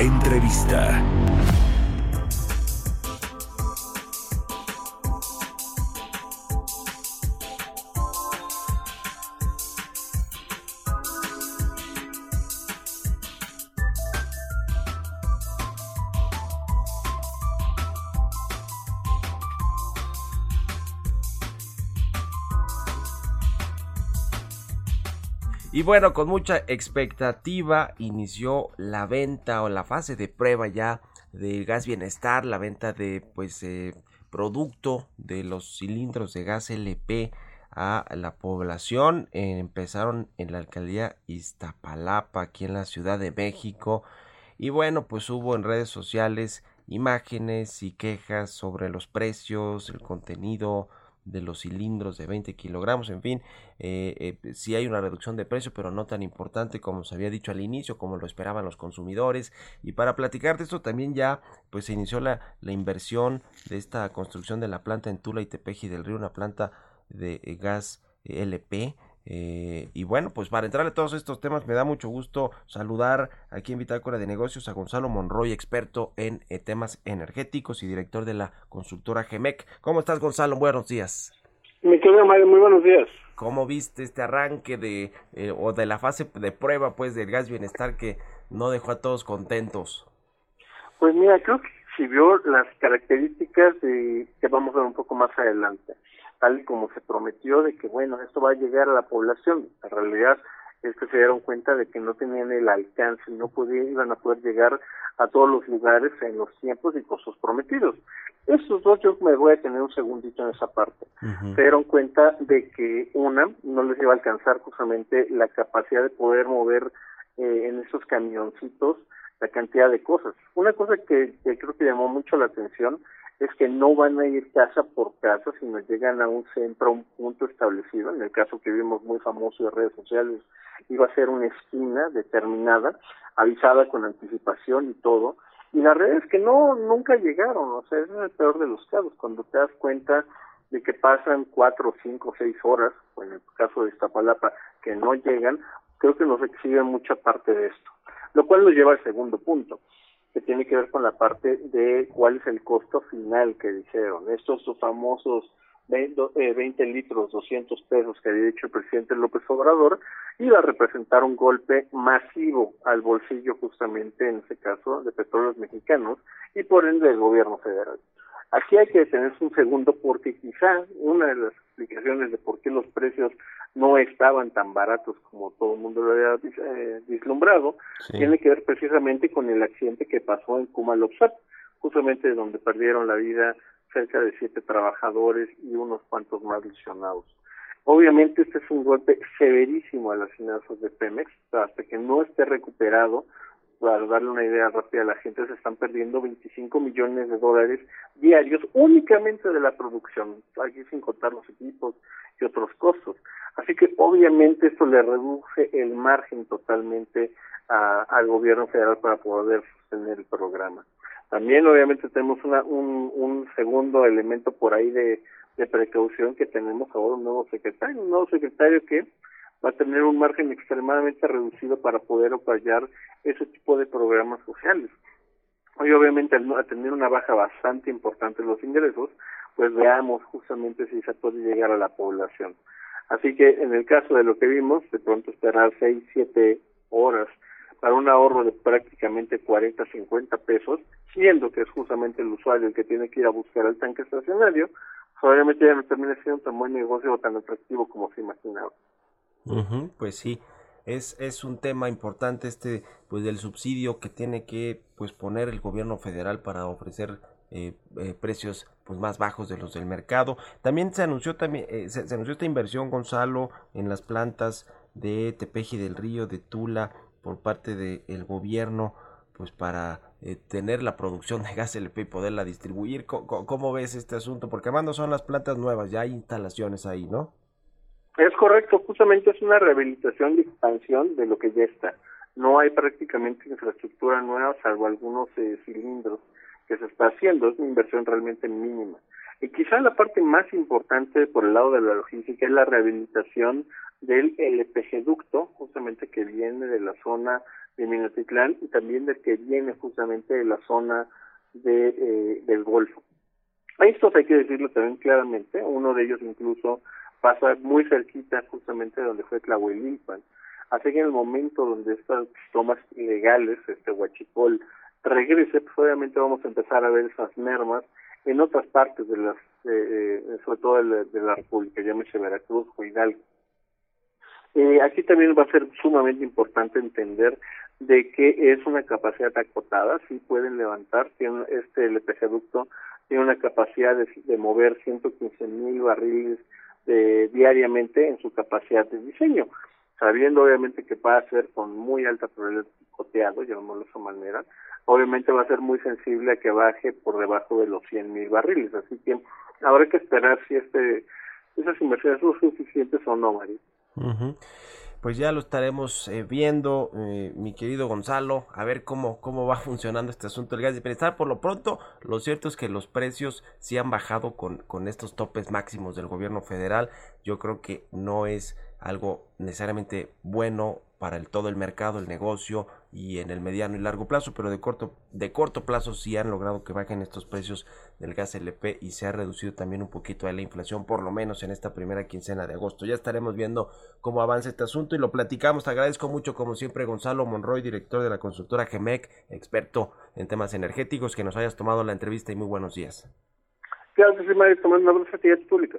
Entrevista. Y bueno, con mucha expectativa inició la venta o la fase de prueba ya de gas bienestar, la venta de pues eh, producto de los cilindros de gas LP a la población. Empezaron en la alcaldía Iztapalapa, aquí en la Ciudad de México. Y bueno, pues hubo en redes sociales imágenes y quejas sobre los precios, el contenido, de los cilindros de 20 kilogramos, en fin, eh, eh, sí hay una reducción de precio, pero no tan importante como se había dicho al inicio, como lo esperaban los consumidores. Y para platicar de esto también ya pues se inició la, la inversión de esta construcción de la planta en Tula y Tepeji del Río, una planta de eh, gas LP eh, y bueno, pues para entrar a todos estos temas me da mucho gusto saludar aquí en Bitácora de Negocios a Gonzalo Monroy, experto en eh, temas energéticos y director de la consultora GEMEC. ¿Cómo estás Gonzalo? Buenos días. Mi querido Mario, muy buenos días. ¿Cómo viste este arranque de eh, o de la fase de prueba pues del gas bienestar que no dejó a todos contentos? Pues mira, creo que si vio las características de, que vamos a ver un poco más adelante tal y como se prometió de que bueno, esto va a llegar a la población. En realidad es que se dieron cuenta de que no tenían el alcance, no podían, iban a poder llegar a todos los lugares en los tiempos y costos prometidos. Estos dos yo me voy a tener un segundito en esa parte. Se dieron cuenta de que una, no les iba a alcanzar justamente la capacidad de poder mover eh, en esos camioncitos la cantidad de cosas. Una cosa que, que creo que llamó mucho la atención es que no van a ir casa por casa, sino llegan a un centro, a un punto establecido. En el caso que vimos muy famoso de redes sociales, iba a ser una esquina determinada, avisada con anticipación y todo. Y la realidad es que no, nunca llegaron, o sea, es el peor de los casos, cuando te das cuenta de que pasan cuatro, cinco, seis horas, o en el caso de Iztapalapa, que no llegan, creo que nos exhiben mucha parte de esto. Lo cual nos lleva al segundo punto que tiene que ver con la parte de cuál es el costo final que dijeron. Estos famosos 20, eh, litros, 200 pesos que había dicho el presidente López Obrador, iba a representar un golpe masivo al bolsillo justamente en este caso de petróleos mexicanos y por ende del gobierno federal. Aquí hay que detenerse un segundo porque quizá una de las explicaciones de por qué los precios no estaban tan baratos como todo el mundo lo había eh, vislumbrado tiene que ver precisamente con el accidente que pasó en Kumalopsat, justamente donde perdieron la vida cerca de siete trabajadores y unos cuantos más lesionados. Obviamente este es un golpe severísimo a las finanzas de Pemex, hasta que no esté recuperado para darle una idea rápida a la gente, se están perdiendo 25 millones de dólares diarios únicamente de la producción, aquí sin contar los equipos y otros costos. Así que obviamente esto le reduce el margen totalmente al gobierno federal para poder sostener el programa. También obviamente tenemos una, un, un segundo elemento por ahí de, de precaución que tenemos ahora un nuevo secretario, un nuevo secretario que va a tener un margen extremadamente reducido para poder apoyar ese tipo de programas sociales. Hoy obviamente al tener una baja bastante importante en los ingresos, pues veamos justamente si se puede llegar a la población. Así que en el caso de lo que vimos, de pronto esperar 6, 7 horas para un ahorro de prácticamente 40, 50 pesos, siendo que es justamente el usuario el que tiene que ir a buscar el tanque estacionario, obviamente ya no termina siendo tan buen negocio o tan atractivo como se imaginaba pues sí, es, es un tema importante este pues del subsidio que tiene que pues poner el gobierno federal para ofrecer eh, eh, precios pues más bajos de los del mercado. También se anunció también eh, se, anunció esta inversión Gonzalo en las plantas de Tepeji del Río, de Tula, por parte del gobierno, pues para eh, tener la producción de gas LP y poderla distribuir. ¿Cómo, ves este asunto? Porque además son las plantas nuevas, ya hay instalaciones ahí, ¿no? Es correcto, justamente es una rehabilitación y expansión de lo que ya está. No hay prácticamente infraestructura nueva, salvo algunos eh, cilindros que se está haciendo. Es una inversión realmente mínima. Y quizá la parte más importante por el lado de la logística es la rehabilitación del LPG ducto, justamente que viene de la zona de Minatitlán y también del que viene justamente de la zona de, eh, del Golfo. Esto hay que decirlo también claramente, uno de ellos incluso pasa muy cerquita justamente de donde fue Tlahuelilpan. Así que en el momento donde estas tomas ilegales, este huachipol, regrese, pues obviamente vamos a empezar a ver esas mermas en otras partes de las, eh, sobre todo de la, República, llámese Veracruz o Hidalgo. Eh, aquí también va a ser sumamente importante entender de que es una capacidad acotada, si pueden levantar, tiene este LPG ducto tiene una capacidad de, de mover 115 mil barriles de, diariamente en su capacidad de diseño, sabiendo obviamente que va a ser con muy alta probabilidad de coteado, llamémoslo de esa manera, obviamente va a ser muy sensible a que baje por debajo de los 100 mil barriles. Así que habrá que esperar si este esas inversiones son suficientes o no, María. Pues ya lo estaremos eh, viendo, eh, mi querido Gonzalo, a ver cómo, cómo va funcionando este asunto del gas de bienestar. Por lo pronto, lo cierto es que los precios sí han bajado con, con estos topes máximos del gobierno federal. Yo creo que no es algo necesariamente bueno para el, todo el mercado, el negocio y en el mediano y largo plazo, pero de corto, de corto plazo sí han logrado que bajen estos precios del gas LP y se ha reducido también un poquito la inflación, por lo menos en esta primera quincena de agosto. Ya estaremos viendo cómo avanza este asunto y lo platicamos. Te agradezco mucho, como siempre, Gonzalo Monroy, director de la consultora GEMEC, experto en temas energéticos, que nos hayas tomado la entrevista y muy buenos días. Gracias, pública.